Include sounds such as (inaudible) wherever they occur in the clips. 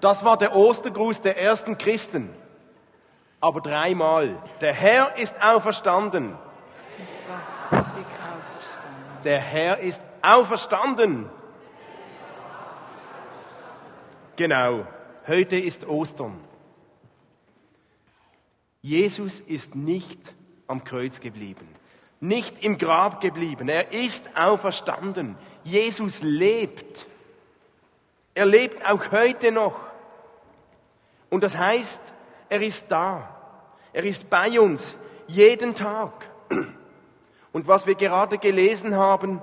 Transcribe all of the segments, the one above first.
Das war der Ostergruß der ersten Christen. Aber dreimal. Der Herr ist auferstanden. Es war richtig aufgestanden. Der Herr ist auferstanden. Genau. Heute ist Ostern. Jesus ist nicht am Kreuz geblieben, nicht im Grab geblieben. Er ist auferstanden. Jesus lebt. Er lebt auch heute noch. Und das heißt, er ist da. Er ist bei uns jeden Tag. Und was wir gerade gelesen haben,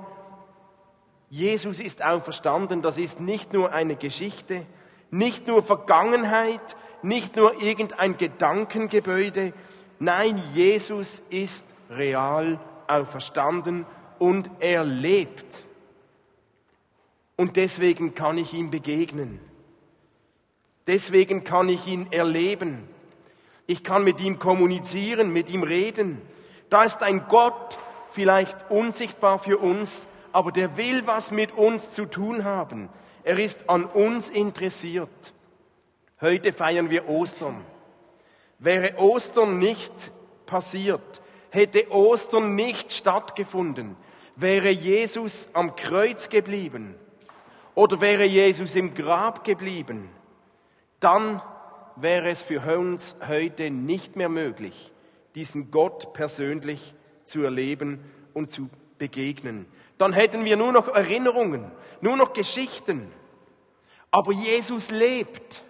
Jesus ist auferstanden, das ist nicht nur eine Geschichte, nicht nur Vergangenheit, nicht nur irgendein Gedankengebäude. Nein, Jesus ist real auferstanden und er lebt. Und deswegen kann ich ihm begegnen. Deswegen kann ich ihn erleben. Ich kann mit ihm kommunizieren, mit ihm reden. Da ist ein Gott, vielleicht unsichtbar für uns, aber der will was mit uns zu tun haben. Er ist an uns interessiert. Heute feiern wir Ostern. Wäre Ostern nicht passiert, hätte Ostern nicht stattgefunden, wäre Jesus am Kreuz geblieben oder wäre Jesus im Grab geblieben, dann wäre es für uns heute nicht mehr möglich, diesen Gott persönlich zu erleben und zu begegnen. Dann hätten wir nur noch Erinnerungen, nur noch Geschichten. Aber Jesus lebt.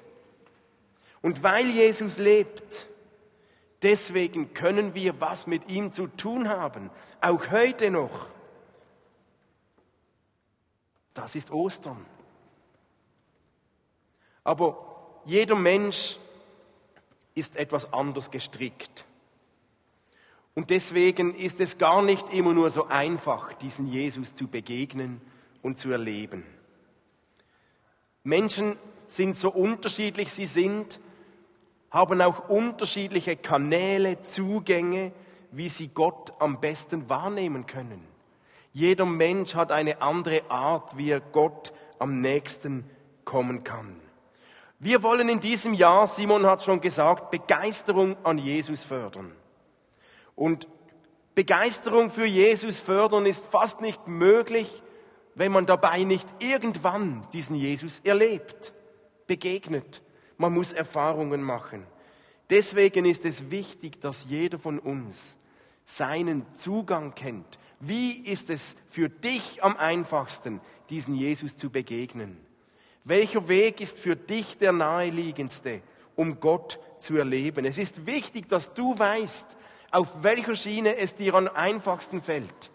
Und weil Jesus lebt, deswegen können wir was mit ihm zu tun haben, auch heute noch. Das ist Ostern. Aber jeder Mensch ist etwas anders gestrickt. Und deswegen ist es gar nicht immer nur so einfach, diesen Jesus zu begegnen und zu erleben. Menschen sind so unterschiedlich sie sind, haben auch unterschiedliche Kanäle, Zugänge, wie sie Gott am besten wahrnehmen können. Jeder Mensch hat eine andere Art, wie er Gott am nächsten kommen kann. Wir wollen in diesem Jahr, Simon hat schon gesagt, Begeisterung an Jesus fördern. Und Begeisterung für Jesus fördern ist fast nicht möglich, wenn man dabei nicht irgendwann diesen Jesus erlebt, begegnet. Man muss Erfahrungen machen. Deswegen ist es wichtig, dass jeder von uns seinen Zugang kennt. Wie ist es für dich am einfachsten, diesen Jesus zu begegnen? Welcher Weg ist für dich der naheliegendste, um Gott zu erleben? Es ist wichtig, dass du weißt, auf welcher Schiene es dir am einfachsten fällt.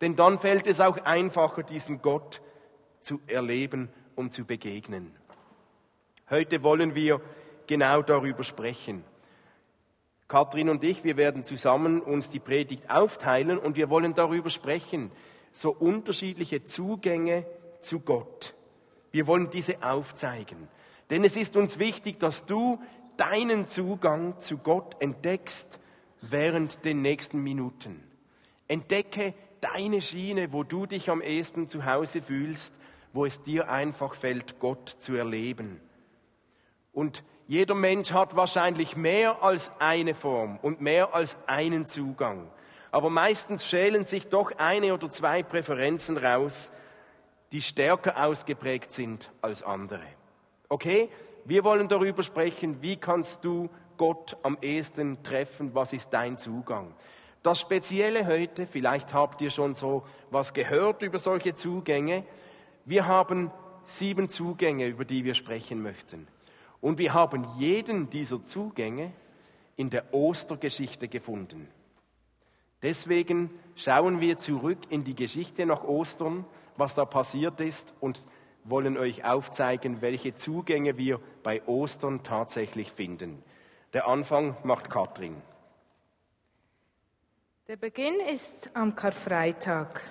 Denn dann fällt es auch einfacher, diesen Gott zu erleben und zu begegnen. Heute wollen wir genau darüber sprechen. Kathrin und ich, wir werden zusammen uns die Predigt aufteilen und wir wollen darüber sprechen, so unterschiedliche Zugänge zu Gott. Wir wollen diese aufzeigen. Denn es ist uns wichtig, dass du deinen Zugang zu Gott entdeckst während den nächsten Minuten. Entdecke deine Schiene, wo du dich am ehesten zu Hause fühlst, wo es dir einfach fällt, Gott zu erleben. Und jeder Mensch hat wahrscheinlich mehr als eine Form und mehr als einen Zugang. Aber meistens schälen sich doch eine oder zwei Präferenzen raus, die stärker ausgeprägt sind als andere. Okay? Wir wollen darüber sprechen, wie kannst du Gott am ehesten treffen, was ist dein Zugang. Das Spezielle heute, vielleicht habt ihr schon so was gehört über solche Zugänge, wir haben sieben Zugänge, über die wir sprechen möchten. Und wir haben jeden dieser Zugänge in der Ostergeschichte gefunden. Deswegen schauen wir zurück in die Geschichte nach Ostern, was da passiert ist und wollen euch aufzeigen, welche Zugänge wir bei Ostern tatsächlich finden. Der Anfang macht Katrin. Der Beginn ist am Karfreitag.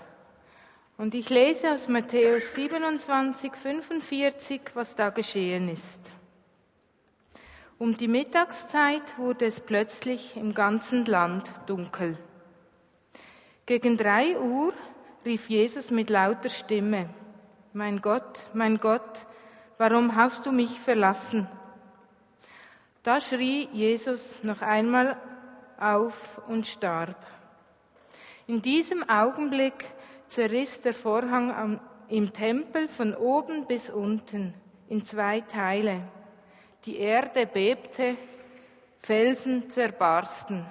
Und ich lese aus Matthäus 27, 45, was da geschehen ist. Um die Mittagszeit wurde es plötzlich im ganzen Land dunkel. Gegen drei Uhr rief Jesus mit lauter Stimme, Mein Gott, mein Gott, warum hast du mich verlassen? Da schrie Jesus noch einmal auf und starb. In diesem Augenblick zerriss der Vorhang im Tempel von oben bis unten in zwei Teile. Die Erde bebte, Felsen zerbarsten.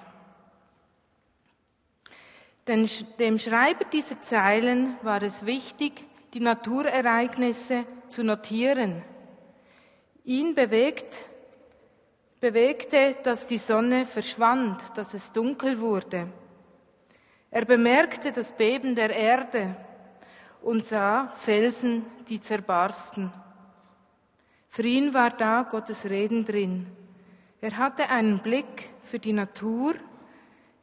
Denn dem Schreiber dieser Zeilen war es wichtig, die Naturereignisse zu notieren. Ihn bewegt, bewegte, dass die Sonne verschwand, dass es dunkel wurde. Er bemerkte das Beben der Erde und sah Felsen, die zerbarsten. Für ihn war da Gottes Reden drin. Er hatte einen Blick für die Natur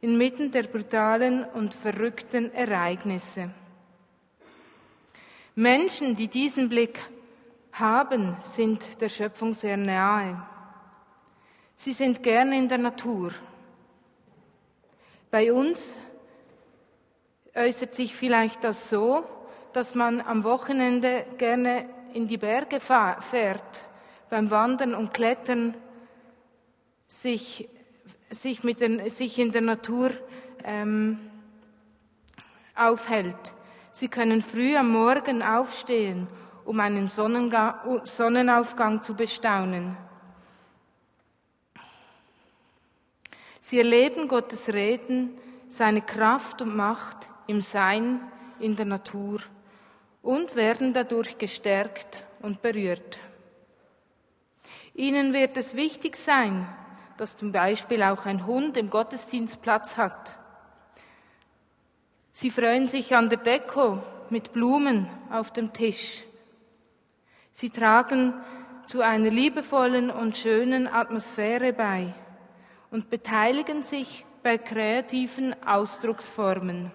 inmitten der brutalen und verrückten Ereignisse. Menschen, die diesen Blick haben, sind der Schöpfung sehr nahe. Sie sind gerne in der Natur. Bei uns äußert sich vielleicht das so, dass man am Wochenende gerne in die Berge fährt, beim Wandern und Klettern sich, sich, mit den, sich in der Natur ähm, aufhält. Sie können früh am Morgen aufstehen, um einen Sonnenaufgang zu bestaunen. Sie erleben Gottes Reden, seine Kraft und Macht im Sein in der Natur und werden dadurch gestärkt und berührt. Ihnen wird es wichtig sein, dass zum Beispiel auch ein Hund im Gottesdienst Platz hat. Sie freuen sich an der Deko mit Blumen auf dem Tisch. Sie tragen zu einer liebevollen und schönen Atmosphäre bei und beteiligen sich bei kreativen Ausdrucksformen.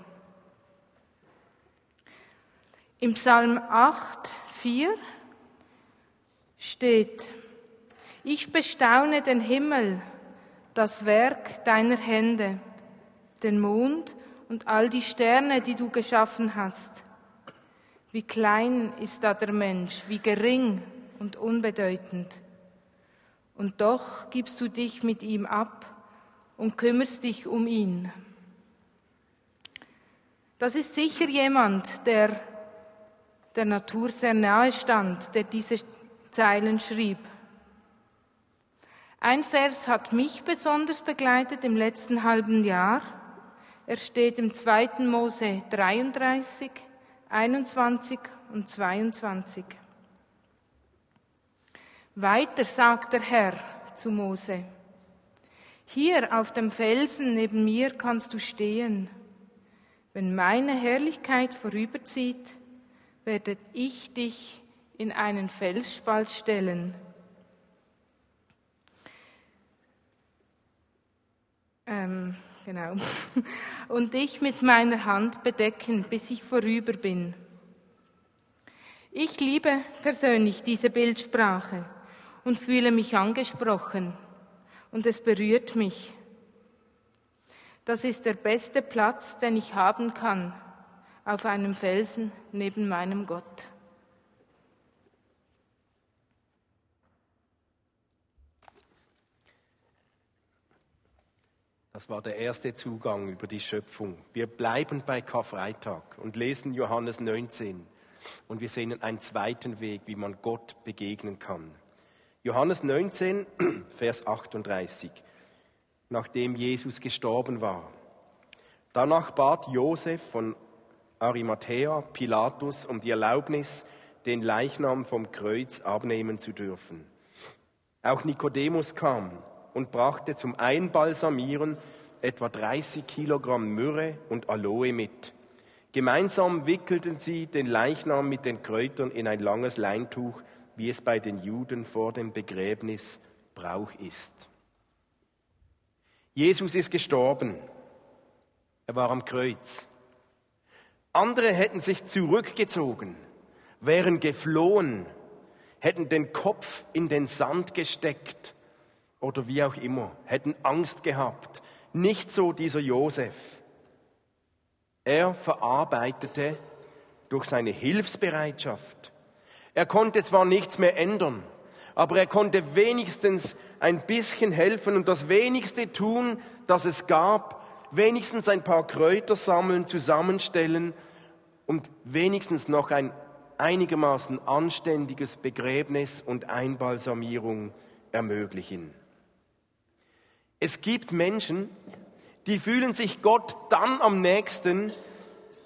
Im Psalm 8, 4 steht, ich bestaune den Himmel, das Werk deiner Hände, den Mond und all die Sterne, die du geschaffen hast. Wie klein ist da der Mensch, wie gering und unbedeutend. Und doch gibst du dich mit ihm ab und kümmerst dich um ihn. Das ist sicher jemand, der der Natur sehr nahe stand, der diese Zeilen schrieb. Ein Vers hat mich besonders begleitet im letzten halben Jahr. Er steht im 2. Mose 33, 21 und 22. Weiter sagt der Herr zu Mose, hier auf dem Felsen neben mir kannst du stehen. Wenn meine Herrlichkeit vorüberzieht, werde ich dich in einen Felsspalt stellen. Ähm, genau. (laughs) Und dich mit meiner Hand bedecken, bis ich vorüber bin. Ich liebe persönlich diese Bildsprache und fühle mich angesprochen und es berührt mich. Das ist der beste Platz, den ich haben kann, auf einem Felsen neben meinem Gott. Das war der erste Zugang über die Schöpfung. Wir bleiben bei Karfreitag und lesen Johannes 19. Und wir sehen einen zweiten Weg, wie man Gott begegnen kann. Johannes 19, (clears throat) Vers 38. Nachdem Jesus gestorben war. Danach bat Josef von Arimathea Pilatus um die Erlaubnis, den Leichnam vom Kreuz abnehmen zu dürfen. Auch Nikodemus kam und brachte zum Einbalsamieren etwa 30 Kilogramm Myrrhe und Aloe mit. Gemeinsam wickelten sie den Leichnam mit den Kräutern in ein langes Leintuch, wie es bei den Juden vor dem Begräbnis Brauch ist. Jesus ist gestorben. Er war am Kreuz. Andere hätten sich zurückgezogen, wären geflohen, hätten den Kopf in den Sand gesteckt oder wie auch immer, hätten Angst gehabt. Nicht so dieser Josef. Er verarbeitete durch seine Hilfsbereitschaft, Er konnte zwar nichts mehr ändern, aber er konnte wenigstens ein bisschen helfen und das wenigste tun, das es gab, wenigstens ein paar Kräuter sammeln, zusammenstellen und wenigstens noch ein einigermaßen anständiges Begräbnis und Einbalsamierung ermöglichen. Es gibt Menschen, die fühlen sich Gott dann am nächsten,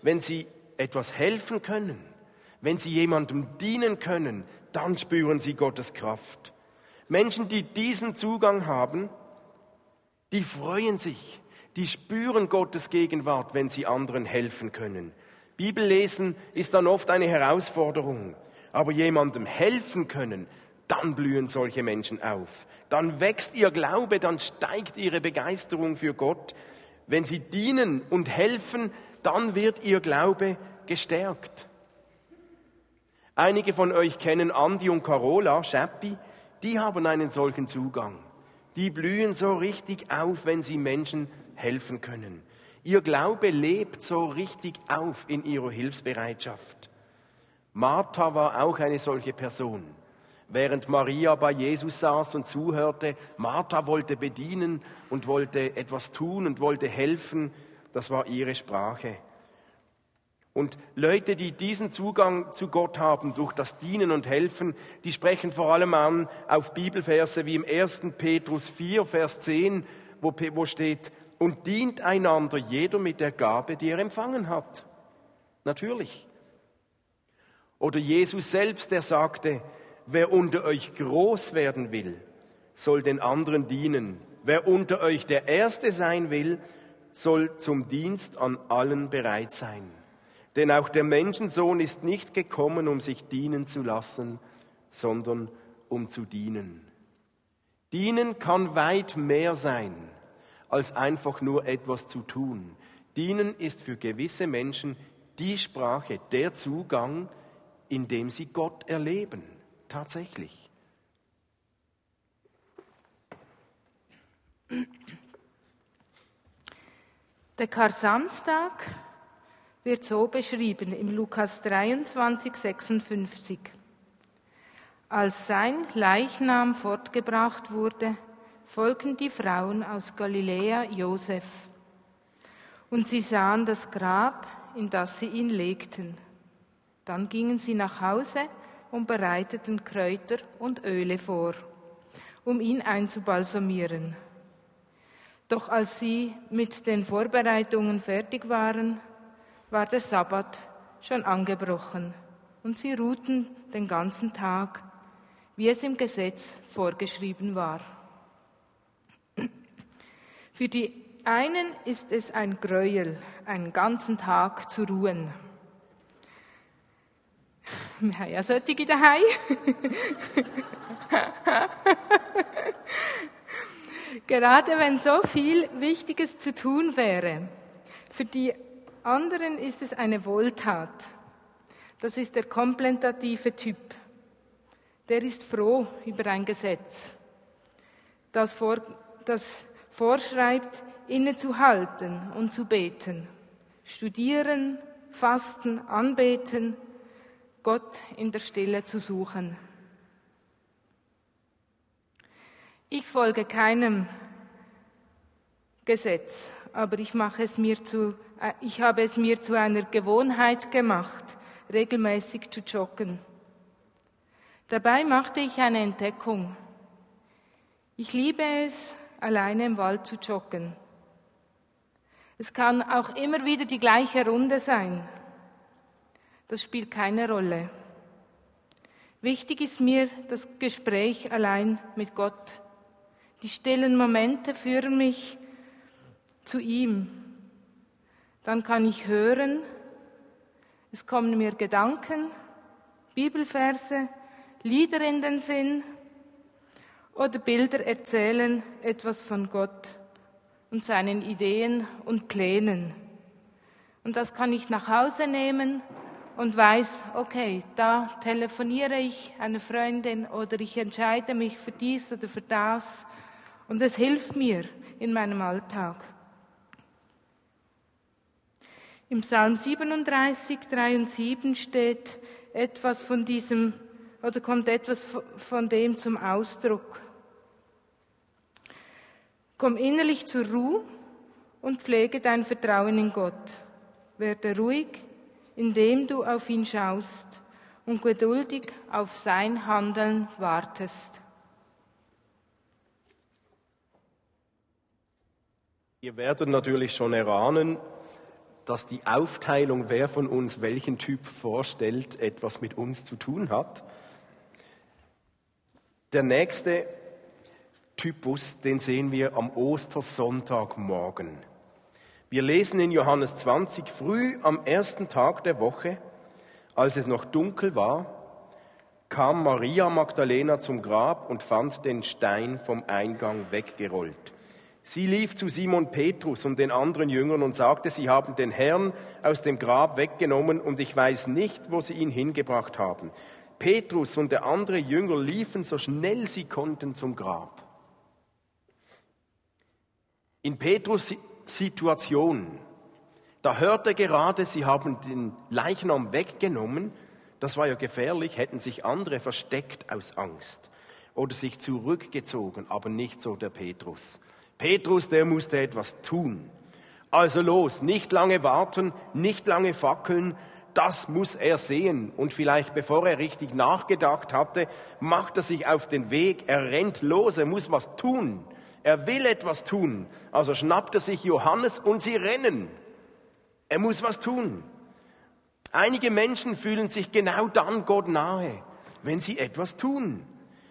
wenn sie etwas helfen können, wenn sie jemandem dienen können, dann spüren sie Gottes Kraft. Menschen, die diesen Zugang haben, die freuen sich, die spüren Gottes Gegenwart, wenn sie anderen helfen können. Bibellesen ist dann oft eine Herausforderung, aber jemandem helfen können, dann blühen solche Menschen auf. Dann wächst ihr Glaube, dann steigt ihre Begeisterung für Gott. Wenn sie dienen und helfen, dann wird ihr Glaube gestärkt. Einige von euch kennen Andi und Carola, Schappi, die haben einen solchen Zugang. Die blühen so richtig auf, wenn sie Menschen helfen können. Ihr Glaube lebt so richtig auf in ihrer Hilfsbereitschaft. Martha war auch eine solche Person. Während Maria bei Jesus saß und zuhörte, Martha wollte bedienen und wollte etwas tun und wollte helfen. Das war ihre Sprache. Und Leute, die diesen Zugang zu Gott haben durch das Dienen und Helfen, die sprechen vor allem an auf Bibelverse wie im 1. Petrus 4, Vers 10, wo, wo steht, und dient einander jeder mit der Gabe, die er empfangen hat. Natürlich. Oder Jesus selbst, der sagte, wer unter euch groß werden will, soll den anderen dienen. Wer unter euch der Erste sein will, soll zum Dienst an allen bereit sein. Denn auch der Menschensohn ist nicht gekommen, um sich dienen zu lassen, sondern um zu dienen. Dienen kann weit mehr sein als einfach nur etwas zu tun. Dienen ist für gewisse Menschen die Sprache, der Zugang, in dem sie Gott erleben, tatsächlich. Der Kar-Samstag wird so beschrieben im Lukas 23, 56. Als sein Leichnam fortgebracht wurde, folgten die Frauen aus Galiläa Josef. Und sie sahen das Grab, in das sie ihn legten. Dann gingen sie nach Hause und bereiteten Kräuter und Öle vor, um ihn einzubalsamieren. Doch als sie mit den Vorbereitungen fertig waren, war der Sabbat schon angebrochen und sie ruhten den ganzen Tag, wie es im Gesetz vorgeschrieben war. Für die einen ist es ein Gräuel, einen ganzen Tag zu ruhen. Wir haben ja solche daheim. Gerade wenn so viel Wichtiges zu tun wäre. Für die anderen ist es eine Wohltat. Das ist der komplementative Typ. Der ist froh über ein Gesetz, das, vor, das vorschreibt, innezuhalten und zu beten, studieren, fasten, anbeten, Gott in der Stille zu suchen. Ich folge keinem Gesetz, aber ich, mache es mir zu, äh, ich habe es mir zu einer Gewohnheit gemacht, regelmäßig zu joggen. Dabei machte ich eine Entdeckung. Ich liebe es, alleine im Wald zu joggen. Es kann auch immer wieder die gleiche Runde sein. Das spielt keine Rolle. Wichtig ist mir das Gespräch allein mit Gott. Die stillen Momente führen mich zu ihm. Dann kann ich hören, es kommen mir Gedanken, Bibelverse, Lieder in den Sinn oder Bilder erzählen etwas von Gott und seinen Ideen und Plänen. Und das kann ich nach Hause nehmen und weiß, okay, da telefoniere ich einer Freundin oder ich entscheide mich für dies oder für das. Und es hilft mir in meinem Alltag. Im Psalm 37, 3 und 7 steht etwas von diesem oder kommt etwas von dem zum Ausdruck? Komm innerlich zur Ruhe und pflege dein Vertrauen in Gott. Werde ruhig, indem du auf ihn schaust und geduldig auf sein Handeln wartest. Ihr werdet natürlich schon erahnen, dass die Aufteilung, wer von uns welchen Typ vorstellt, etwas mit uns zu tun hat. Der nächste Typus, den sehen wir am Ostersonntagmorgen. Wir lesen in Johannes 20 früh am ersten Tag der Woche, als es noch dunkel war, kam Maria Magdalena zum Grab und fand den Stein vom Eingang weggerollt. Sie lief zu Simon Petrus und den anderen Jüngern und sagte, sie haben den Herrn aus dem Grab weggenommen und ich weiß nicht, wo sie ihn hingebracht haben. Petrus und der andere Jünger liefen so schnell sie konnten zum Grab. In Petrus Situation, da hörte gerade, sie haben den Leichnam weggenommen. Das war ja gefährlich, hätten sich andere versteckt aus Angst oder sich zurückgezogen, aber nicht so der Petrus. Petrus, der musste etwas tun. Also los, nicht lange warten, nicht lange fackeln, das muss er sehen. Und vielleicht bevor er richtig nachgedacht hatte, macht er sich auf den Weg, er rennt los, er muss was tun. Er will etwas tun. Also schnappt er sich Johannes und sie rennen. Er muss was tun. Einige Menschen fühlen sich genau dann Gott nahe, wenn sie etwas tun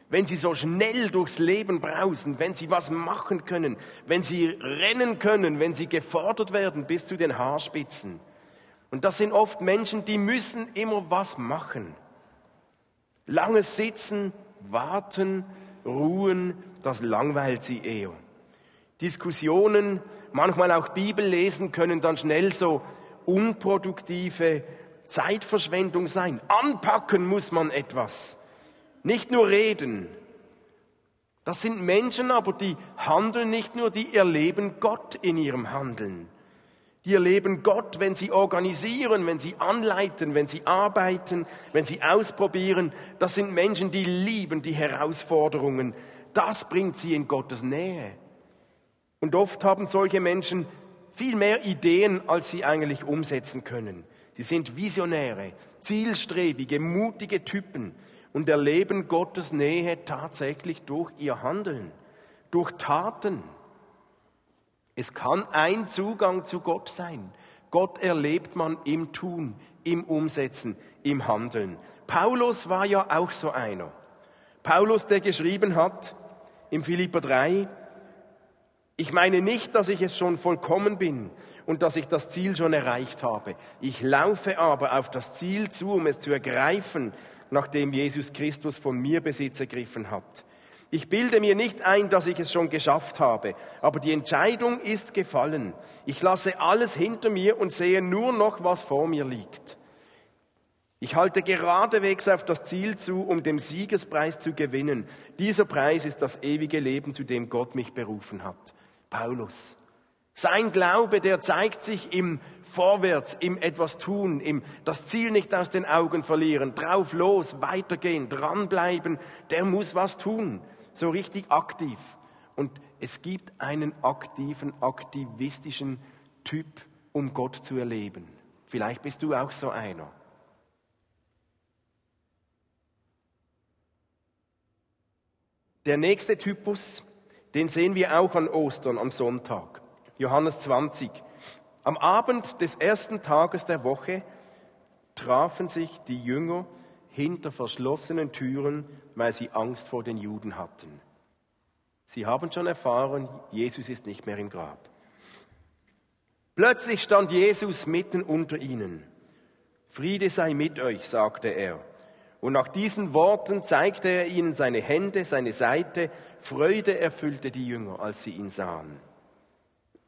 wenn sie so schnell durchs Leben brausen, wenn sie was machen können, wenn sie rennen können, wenn sie gefordert werden bis zu den Haarspitzen. Und das sind oft Menschen, die müssen immer was machen. Langes Sitzen, warten, ruhen, das langweilt sie eher. Diskussionen, manchmal auch Bibel lesen können dann schnell so unproduktive Zeitverschwendung sein. Anpacken muss man etwas. Nicht nur reden. Das sind Menschen aber, die handeln nicht nur, die erleben Gott in ihrem Handeln. Die erleben Gott, wenn sie organisieren, wenn sie anleiten, wenn sie arbeiten, wenn sie ausprobieren. Das sind Menschen, die lieben die Herausforderungen. Das bringt sie in Gottes Nähe. Und oft haben solche Menschen viel mehr Ideen, als sie eigentlich umsetzen können. Sie sind Visionäre, zielstrebige, mutige Typen und erleben Gottes Nähe tatsächlich durch ihr Handeln, durch Taten. Es kann ein Zugang zu Gott sein. Gott erlebt man im Tun, im Umsetzen, im Handeln. Paulus war ja auch so einer. Paulus, der geschrieben hat im Philipper 3, ich meine nicht, dass ich es schon vollkommen bin und dass ich das Ziel schon erreicht habe. Ich laufe aber auf das Ziel zu, um es zu ergreifen, nachdem Jesus Christus von mir Besitz ergriffen hat. Ich bilde mir nicht ein, dass ich es schon geschafft habe, aber die Entscheidung ist gefallen. Ich lasse alles hinter mir und sehe nur noch, was vor mir liegt. Ich halte geradewegs auf das Ziel zu, um den Siegespreis zu gewinnen. Dieser Preis ist das ewige Leben, zu dem Gott mich berufen hat. Paulus. Sein Glaube, der zeigt sich im vorwärts, im etwas tun, im das Ziel nicht aus den Augen verlieren, drauf los, weitergehen, dranbleiben, der muss was tun, so richtig aktiv. Und es gibt einen aktiven, aktivistischen Typ, um Gott zu erleben. Vielleicht bist du auch so einer. Der nächste Typus, den sehen wir auch an Ostern am Sonntag. Johannes 20. Am Abend des ersten Tages der Woche trafen sich die Jünger hinter verschlossenen Türen, weil sie Angst vor den Juden hatten. Sie haben schon erfahren, Jesus ist nicht mehr im Grab. Plötzlich stand Jesus mitten unter ihnen. Friede sei mit euch, sagte er. Und nach diesen Worten zeigte er ihnen seine Hände, seine Seite. Freude erfüllte die Jünger, als sie ihn sahen.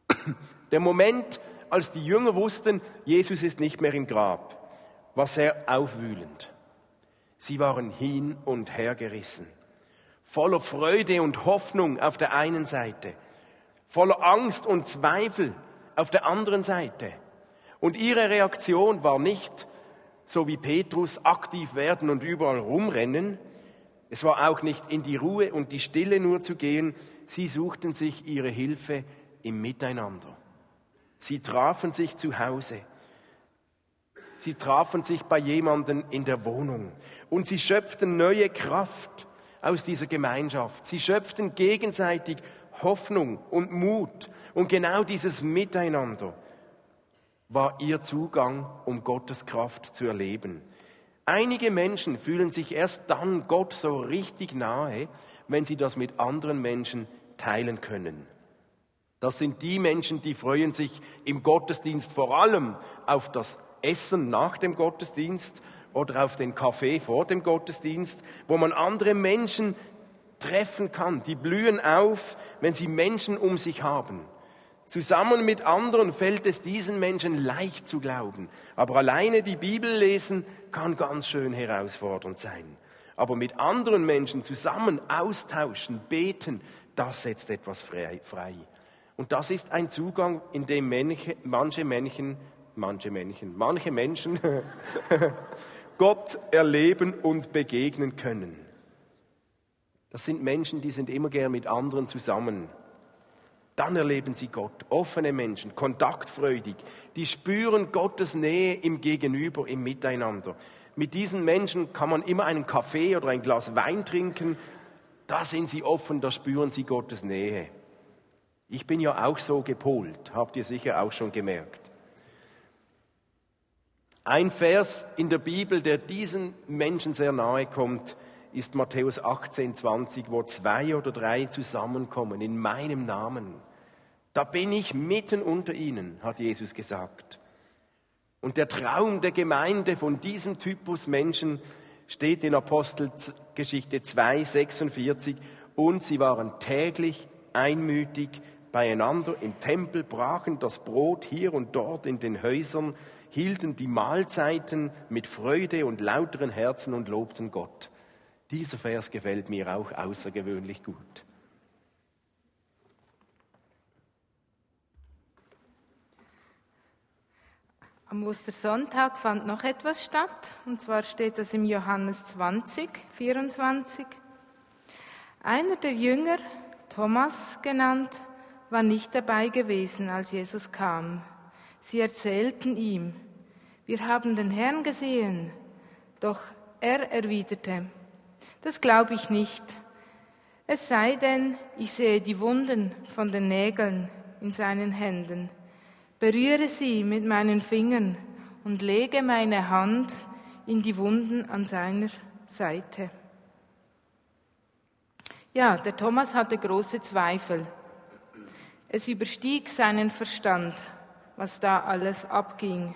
(coughs) Der Moment, als die Jünger wussten, Jesus ist nicht mehr im Grab, war sehr aufwühlend. Sie waren hin und her gerissen, voller Freude und Hoffnung auf der einen Seite, voller Angst und Zweifel auf der anderen Seite. Und ihre Reaktion war nicht, so wie Petrus, aktiv werden und überall rumrennen. Es war auch nicht in die Ruhe und die Stille nur zu gehen. Sie suchten sich ihre Hilfe im Miteinander. Sie trafen sich zu Hause. Sie trafen sich bei jemandem in der Wohnung. Und sie schöpften neue Kraft aus dieser Gemeinschaft. Sie schöpften gegenseitig Hoffnung und Mut. Und genau dieses Miteinander war ihr Zugang, um Gottes Kraft zu erleben. Einige Menschen fühlen sich erst dann Gott so richtig nahe, wenn sie das mit anderen Menschen teilen können. Das sind die Menschen, die freuen sich im Gottesdienst vor allem auf das Essen nach dem Gottesdienst oder auf den Kaffee vor dem Gottesdienst, wo man andere Menschen treffen kann. Die blühen auf, wenn sie Menschen um sich haben. Zusammen mit anderen fällt es diesen Menschen leicht zu glauben. Aber alleine die Bibel lesen kann ganz schön herausfordernd sein. Aber mit anderen Menschen zusammen austauschen, beten, das setzt etwas frei. Und das ist ein Zugang, in dem manche Männchen, manche Männchen, manche Menschen (laughs) Gott erleben und begegnen können. Das sind Menschen, die sind immer gern mit anderen zusammen. Dann erleben sie Gott. Offene Menschen, kontaktfreudig. Die spüren Gottes Nähe im Gegenüber, im Miteinander. Mit diesen Menschen kann man immer einen Kaffee oder ein Glas Wein trinken. Da sind sie offen, da spüren sie Gottes Nähe. Ich bin ja auch so gepolt, habt ihr sicher auch schon gemerkt. Ein Vers in der Bibel, der diesen Menschen sehr nahe kommt, ist Matthäus 18, 20, wo zwei oder drei zusammenkommen in meinem Namen. Da bin ich mitten unter ihnen, hat Jesus gesagt. Und der Traum der Gemeinde von diesem Typus Menschen steht in Apostelgeschichte 2, 46. Und sie waren täglich einmütig beieinander im Tempel, brachen das Brot hier und dort in den Häusern, hielten die Mahlzeiten mit Freude und lauteren Herzen und lobten Gott. Dieser Vers gefällt mir auch außergewöhnlich gut. Am Ostersonntag fand noch etwas statt, und zwar steht das im Johannes 20, 24. Einer der Jünger, Thomas genannt, war nicht dabei gewesen, als Jesus kam. Sie erzählten ihm, wir haben den Herrn gesehen, doch er erwiderte, das glaube ich nicht. Es sei denn, ich sehe die Wunden von den Nägeln in seinen Händen, berühre sie mit meinen Fingern und lege meine Hand in die Wunden an seiner Seite. Ja, der Thomas hatte große Zweifel. Es überstieg seinen Verstand, was da alles abging.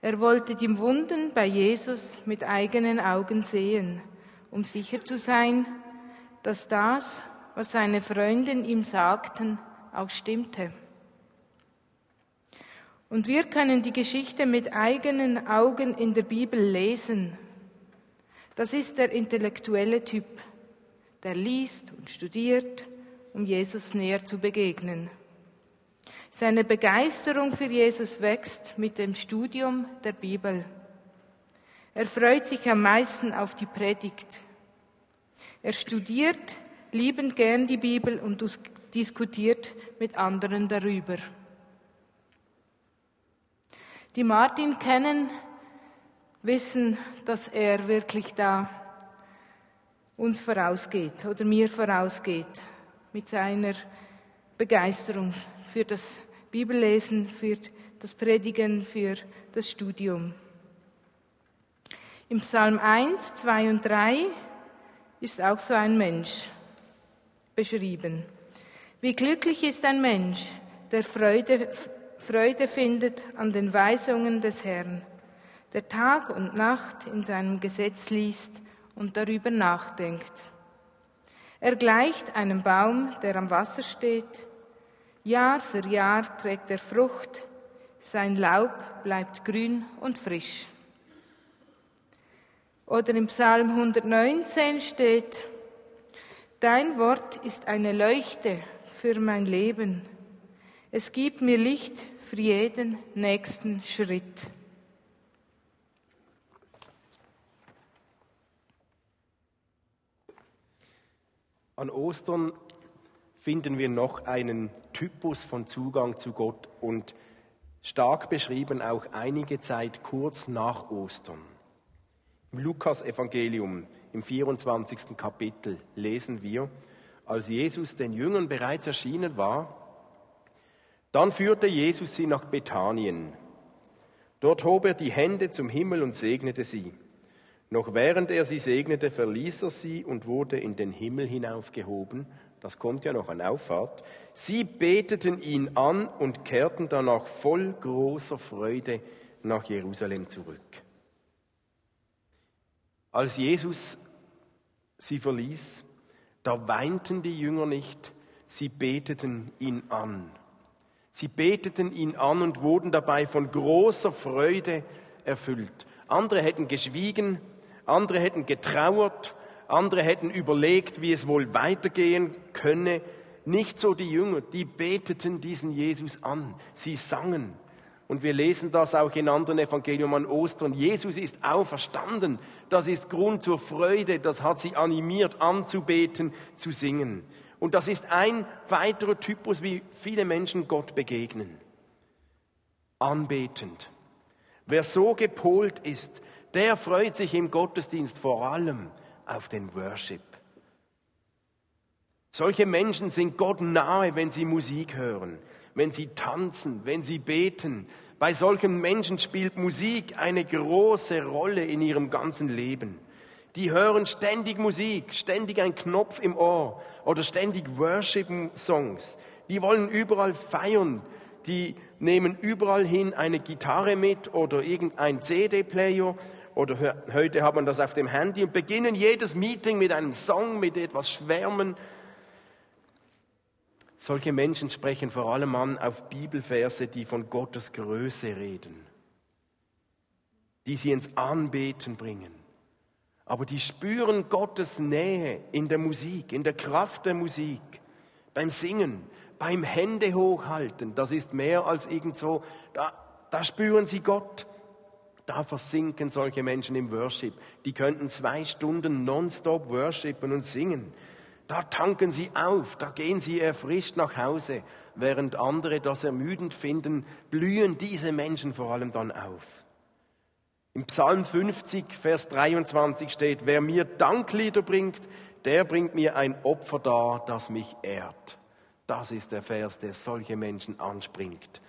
Er wollte die Wunden bei Jesus mit eigenen Augen sehen um sicher zu sein, dass das, was seine Freundin ihm sagten, auch stimmte. Und wir können die Geschichte mit eigenen Augen in der Bibel lesen. Das ist der intellektuelle Typ, der liest und studiert, um Jesus näher zu begegnen. Seine Begeisterung für Jesus wächst mit dem Studium der Bibel. Er freut sich am meisten auf die Predigt. Er studiert liebend gern die Bibel und diskutiert mit anderen darüber. Die Martin kennen, wissen, dass er wirklich da uns vorausgeht oder mir vorausgeht mit seiner Begeisterung für das Bibellesen, für das Predigen, für das Studium. Im Psalm 1, 2 und 3 ist auch so ein Mensch beschrieben. Wie glücklich ist ein Mensch, der Freude, Freude findet an den Weisungen des Herrn, der Tag und Nacht in seinem Gesetz liest und darüber nachdenkt. Er gleicht einem Baum, der am Wasser steht. Jahr für Jahr trägt er Frucht, sein Laub bleibt grün und frisch. Oder im Psalm 119 steht, Dein Wort ist eine Leuchte für mein Leben. Es gibt mir Licht für jeden nächsten Schritt. An Ostern finden wir noch einen Typus von Zugang zu Gott und stark beschrieben auch einige Zeit kurz nach Ostern. Im Lukas-Evangelium im 24. Kapitel lesen wir, als Jesus den Jüngern bereits erschienen war, dann führte Jesus sie nach Bethanien. Dort hob er die Hände zum Himmel und segnete sie. Noch während er sie segnete, verließ er sie und wurde in den Himmel hinaufgehoben. Das kommt ja noch an Auffahrt. Sie beteten ihn an und kehrten danach voll großer Freude nach Jerusalem zurück. Als Jesus sie verließ, da weinten die Jünger nicht, sie beteten ihn an. Sie beteten ihn an und wurden dabei von großer Freude erfüllt. Andere hätten geschwiegen, andere hätten getrauert, andere hätten überlegt, wie es wohl weitergehen könne. Nicht so die Jünger, die beteten diesen Jesus an, sie sangen. Und wir lesen das auch in anderen Evangelien an Ostern. Jesus ist auferstanden. Das ist Grund zur Freude. Das hat sie animiert, anzubeten, zu singen. Und das ist ein weiterer Typus, wie viele Menschen Gott begegnen. Anbetend. Wer so gepolt ist, der freut sich im Gottesdienst vor allem auf den Worship. Solche Menschen sind Gott nahe, wenn sie Musik hören, wenn sie tanzen, wenn sie beten. Bei solchen Menschen spielt Musik eine große Rolle in ihrem ganzen Leben. Die hören ständig Musik, ständig ein Knopf im Ohr oder ständig Worship-Songs. Die wollen überall feiern. Die nehmen überall hin eine Gitarre mit oder irgendein CD-Player oder heute hat man das auf dem Handy und beginnen jedes Meeting mit einem Song, mit etwas Schwärmen. Solche Menschen sprechen vor allem an auf Bibelverse, die von Gottes Größe reden, die sie ins Anbeten bringen. Aber die spüren Gottes Nähe in der Musik, in der Kraft der Musik, beim Singen, beim Hände hochhalten. Das ist mehr als irgend so, da, da spüren sie Gott. Da versinken solche Menschen im Worship. Die könnten zwei Stunden nonstop worshipen und singen. Da tanken sie auf, da gehen sie erfrischt nach Hause. Während andere das ermüdend finden, blühen diese Menschen vor allem dann auf. Im Psalm 50, Vers 23 steht, wer mir Danklieder bringt, der bringt mir ein Opfer dar, das mich ehrt. Das ist der Vers, der solche Menschen anspringt.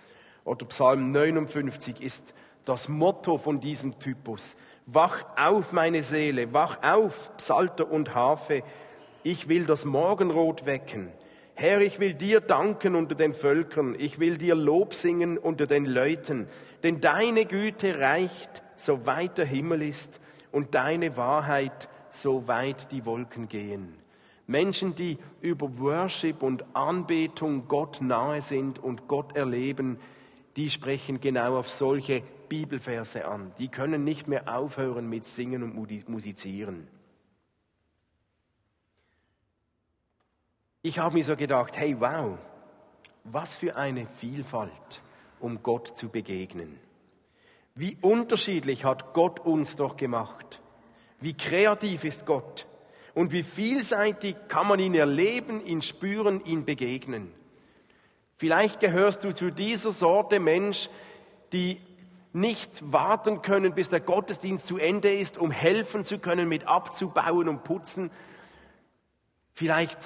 Oder Psalm 59 ist das Motto von diesem Typus. Wach auf, meine Seele, wach auf, Psalter und Harfe. Ich will das Morgenrot wecken. Herr, ich will dir danken unter den Völkern. Ich will dir Lob singen unter den Leuten. Denn deine Güte reicht, so weit der Himmel ist, und deine Wahrheit, so weit die Wolken gehen. Menschen, die über Worship und Anbetung Gott nahe sind und Gott erleben, die sprechen genau auf solche Bibelverse an. Die können nicht mehr aufhören mit Singen und Musizieren. Ich habe mir so gedacht, hey wow, was für eine Vielfalt, um Gott zu begegnen. Wie unterschiedlich hat Gott uns doch gemacht. Wie kreativ ist Gott. Und wie vielseitig kann man ihn erleben, ihn spüren, ihn begegnen. Vielleicht gehörst du zu dieser Sorte Mensch, die nicht warten können, bis der Gottesdienst zu Ende ist, um helfen zu können mit abzubauen und putzen. Vielleicht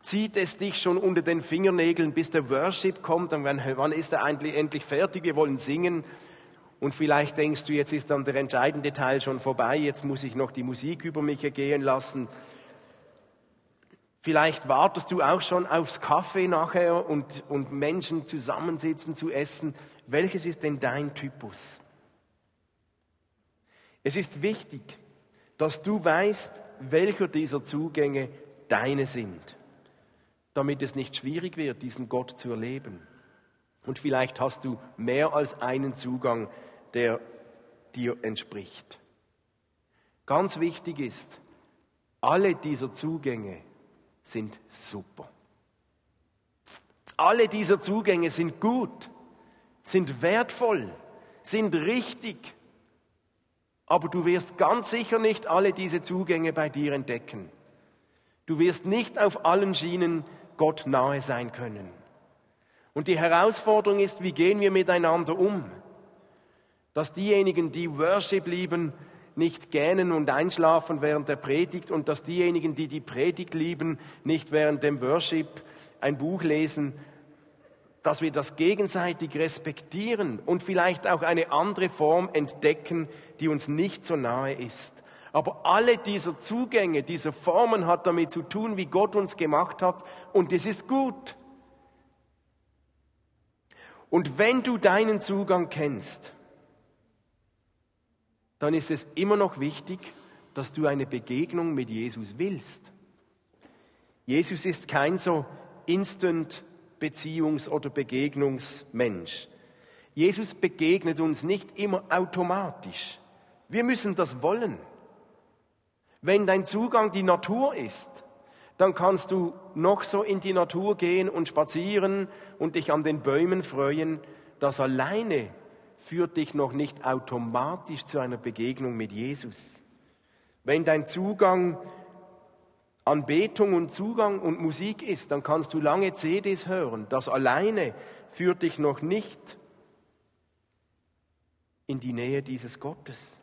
zieht es dich schon unter den Fingernägeln, bis der Worship kommt und wann, ist er endlich fertig, wir wollen singen. Und vielleicht denkst du, jetzt ist dann der entscheidende Teil schon vorbei, jetzt muss ich noch die Musik über mich ergehen lassen. Vielleicht wartest du auch schon aufs Kaffee nachher und, und Menschen zusammensitzen zu essen. Welches ist denn dein Typus? Es ist wichtig, dass du weißt, welcher dieser Zugänge deine sind, damit es nicht schwierig wird, diesen Gott zu erleben. Und vielleicht hast du mehr als einen Zugang, der dir entspricht. Ganz wichtig ist, alle dieser Zugänge sind super. Alle dieser Zugänge sind gut sind wertvoll, sind richtig. Aber du wirst ganz sicher nicht alle diese Zugänge bei dir entdecken. Du wirst nicht auf allen Schienen Gott nahe sein können. Und die Herausforderung ist, wie gehen wir miteinander um? Dass diejenigen, die Worship lieben, nicht gähnen und einschlafen während der Predigt und dass diejenigen, die die Predigt lieben, nicht während dem Worship ein Buch lesen, dass wir das gegenseitig respektieren und vielleicht auch eine andere Form entdecken, die uns nicht so nahe ist. Aber alle dieser Zugänge, diese Formen hat damit zu tun, wie Gott uns gemacht hat und es ist gut. Und wenn du deinen Zugang kennst, dann ist es immer noch wichtig, dass du eine Begegnung mit Jesus willst. Jesus ist kein so instant Beziehungs- oder Begegnungsmensch. Jesus begegnet uns nicht immer automatisch. Wir müssen das wollen. Wenn dein Zugang die Natur ist, dann kannst du noch so in die Natur gehen und spazieren und dich an den Bäumen freuen. Das alleine führt dich noch nicht automatisch zu einer Begegnung mit Jesus. Wenn dein Zugang Anbetung und Zugang und Musik ist, dann kannst du lange CDs hören. Das alleine führt dich noch nicht in die Nähe dieses Gottes.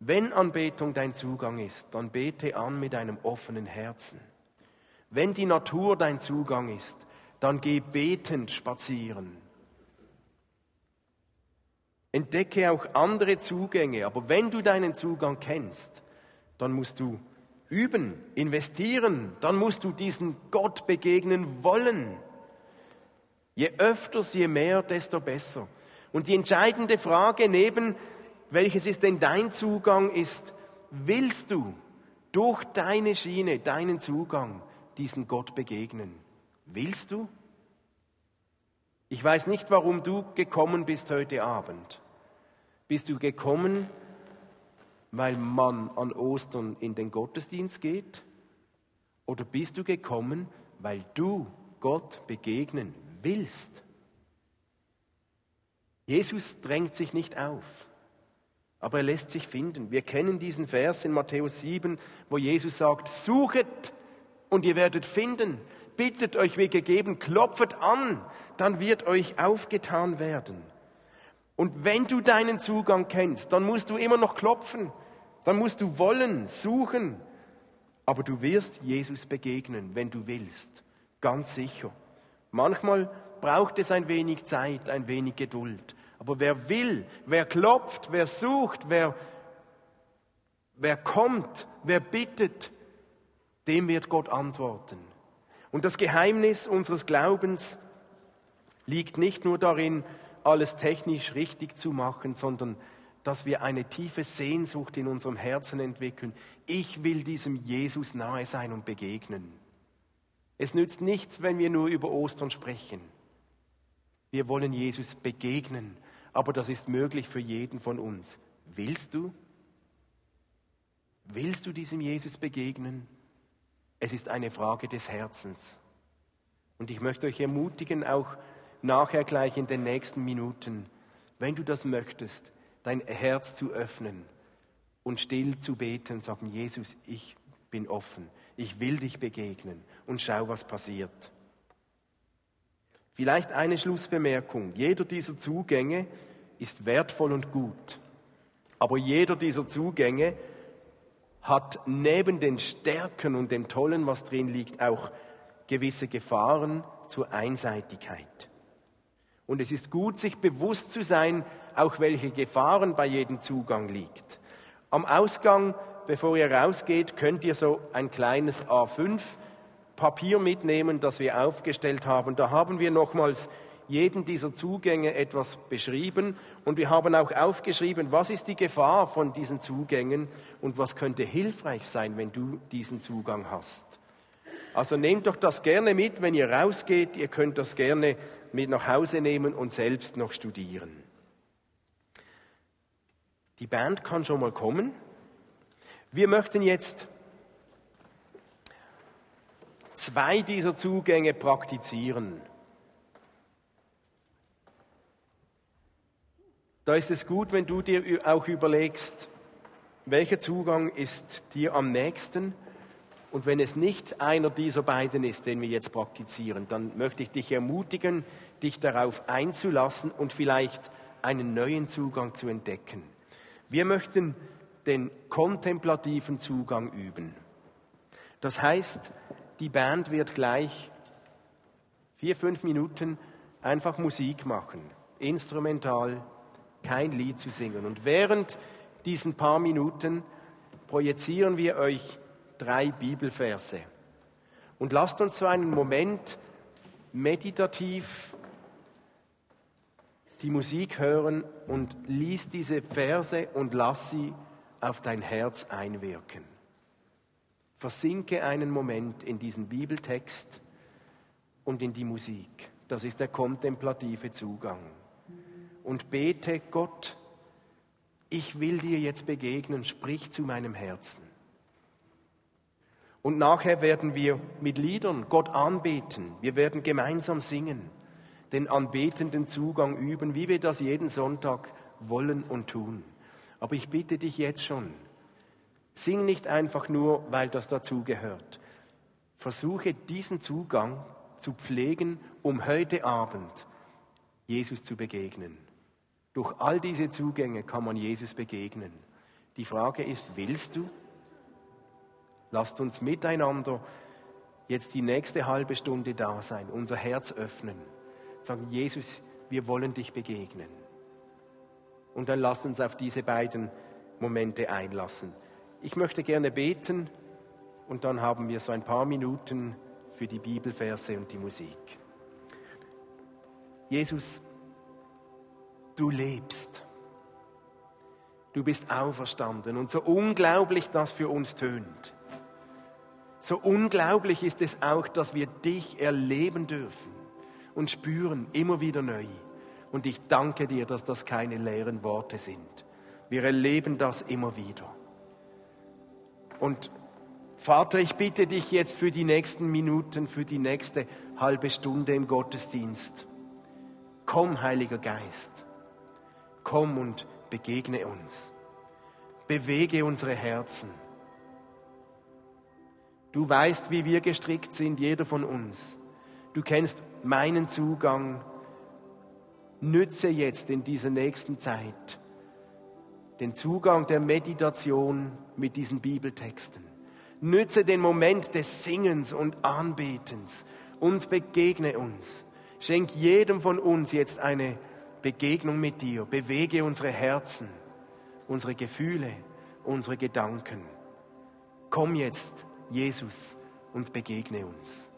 Wenn Anbetung dein Zugang ist, dann bete an mit einem offenen Herzen. Wenn die Natur dein Zugang ist, dann geh betend spazieren. Entdecke auch andere Zugänge, aber wenn du deinen Zugang kennst, dann musst du üben, investieren, dann musst du diesen Gott begegnen wollen. Je öfters, je mehr, desto besser. Und die entscheidende Frage neben welches ist denn dein Zugang, ist, willst du durch deine Schiene, deinen Zugang diesen Gott begegnen? Willst du? Ich weiß nicht, warum du gekommen bist heute Abend. Bist du gekommen, weil man an Ostern in den Gottesdienst geht? Oder bist du gekommen, weil du Gott begegnen willst? Jesus drängt sich nicht auf aber er lässt sich finden. Wir kennen diesen Vers in Matthäus 7, wo Jesus sagt, suchet und ihr werdet finden, bittet euch wie gegeben, klopfet an, dann wird euch aufgetan werden. Und wenn du deinen Zugang kennst, dann musst du immer noch klopfen, dann musst du wollen, suchen, aber du wirst Jesus begegnen, wenn du willst, ganz sicher. Manchmal braucht es ein wenig Zeit, ein wenig Geduld. Aber wer will, wer klopft, wer sucht, wer, wer kommt, wer bittet, dem wird Gott antworten. Und das Geheimnis unseres Glaubens liegt nicht nur darin, alles technisch richtig zu machen, sondern dass wir eine tiefe Sehnsucht in unserem Herzen entwickeln. Ich will diesem Jesus nahe sein und begegnen. Es nützt nichts, wenn wir nur über Ostern sprechen. Wir wollen Jesus begegnen aber das ist möglich für jeden von uns. Willst du? Willst du diesem Jesus begegnen? Es ist eine Frage des Herzens. Und ich möchte euch ermutigen, auch nachher gleich in den nächsten Minuten, wenn du das möchtest, dein Herz zu öffnen und still zu beten, sagen, Jesus, ich bin offen, ich will dich begegnen und schau, was passiert. Vielleicht eine Schlussbemerkung. Jeder dieser Zugänge ist wertvoll und gut. Aber jeder dieser Zugänge hat neben den Stärken und dem Tollen, was drin liegt, auch gewisse Gefahren zur Einseitigkeit. Und es ist gut, sich bewusst zu sein, auch welche Gefahren bei jedem Zugang liegt. Am Ausgang, bevor ihr rausgeht, könnt ihr so ein kleines A5 Papier mitnehmen, das wir aufgestellt haben. Da haben wir nochmals jeden dieser Zugänge etwas beschrieben und wir haben auch aufgeschrieben, was ist die Gefahr von diesen Zugängen und was könnte hilfreich sein, wenn du diesen Zugang hast. Also nehmt doch das gerne mit, wenn ihr rausgeht. Ihr könnt das gerne mit nach Hause nehmen und selbst noch studieren. Die Band kann schon mal kommen. Wir möchten jetzt zwei dieser Zugänge praktizieren. Da ist es gut, wenn du dir auch überlegst, welcher Zugang ist dir am nächsten Und wenn es nicht einer dieser beiden ist, den wir jetzt praktizieren, dann möchte ich dich ermutigen, dich darauf einzulassen und vielleicht einen neuen Zugang zu entdecken. Wir möchten den kontemplativen Zugang üben. Das heißt, die Band wird gleich vier, fünf Minuten einfach Musik machen, instrumental, kein Lied zu singen. Und während diesen paar Minuten projizieren wir euch drei Bibelverse. Und lasst uns so einen Moment meditativ die Musik hören und lies diese Verse und lass sie auf dein Herz einwirken. Versinke einen Moment in diesen Bibeltext und in die Musik. Das ist der kontemplative Zugang. Und bete Gott, ich will dir jetzt begegnen, sprich zu meinem Herzen. Und nachher werden wir mit Liedern Gott anbeten. Wir werden gemeinsam singen, den anbetenden Zugang üben, wie wir das jeden Sonntag wollen und tun. Aber ich bitte dich jetzt schon, sing nicht einfach nur, weil das dazugehört. Versuche diesen Zugang zu pflegen, um heute Abend Jesus zu begegnen. Durch all diese Zugänge kann man Jesus begegnen. Die Frage ist, willst du? Lasst uns miteinander jetzt die nächste halbe Stunde da sein, unser Herz öffnen, sagen, Jesus, wir wollen dich begegnen. Und dann lasst uns auf diese beiden Momente einlassen. Ich möchte gerne beten und dann haben wir so ein paar Minuten für die Bibelverse und die Musik. Jesus, du lebst. Du bist auferstanden und so unglaublich das für uns tönt. So unglaublich ist es auch, dass wir dich erleben dürfen und spüren, immer wieder neu. Und ich danke dir, dass das keine leeren Worte sind. Wir erleben das immer wieder. Und Vater, ich bitte dich jetzt für die nächsten Minuten, für die nächste halbe Stunde im Gottesdienst. Komm, Heiliger Geist, komm und begegne uns. Bewege unsere Herzen Du weißt, wie wir gestrickt sind, jeder von uns. Du kennst meinen Zugang. Nütze jetzt in dieser nächsten Zeit den Zugang der Meditation mit diesen Bibeltexten. Nütze den Moment des Singens und Anbetens und begegne uns. Schenk jedem von uns jetzt eine Begegnung mit dir. Bewege unsere Herzen, unsere Gefühle, unsere Gedanken. Komm jetzt Jesus und begegne uns.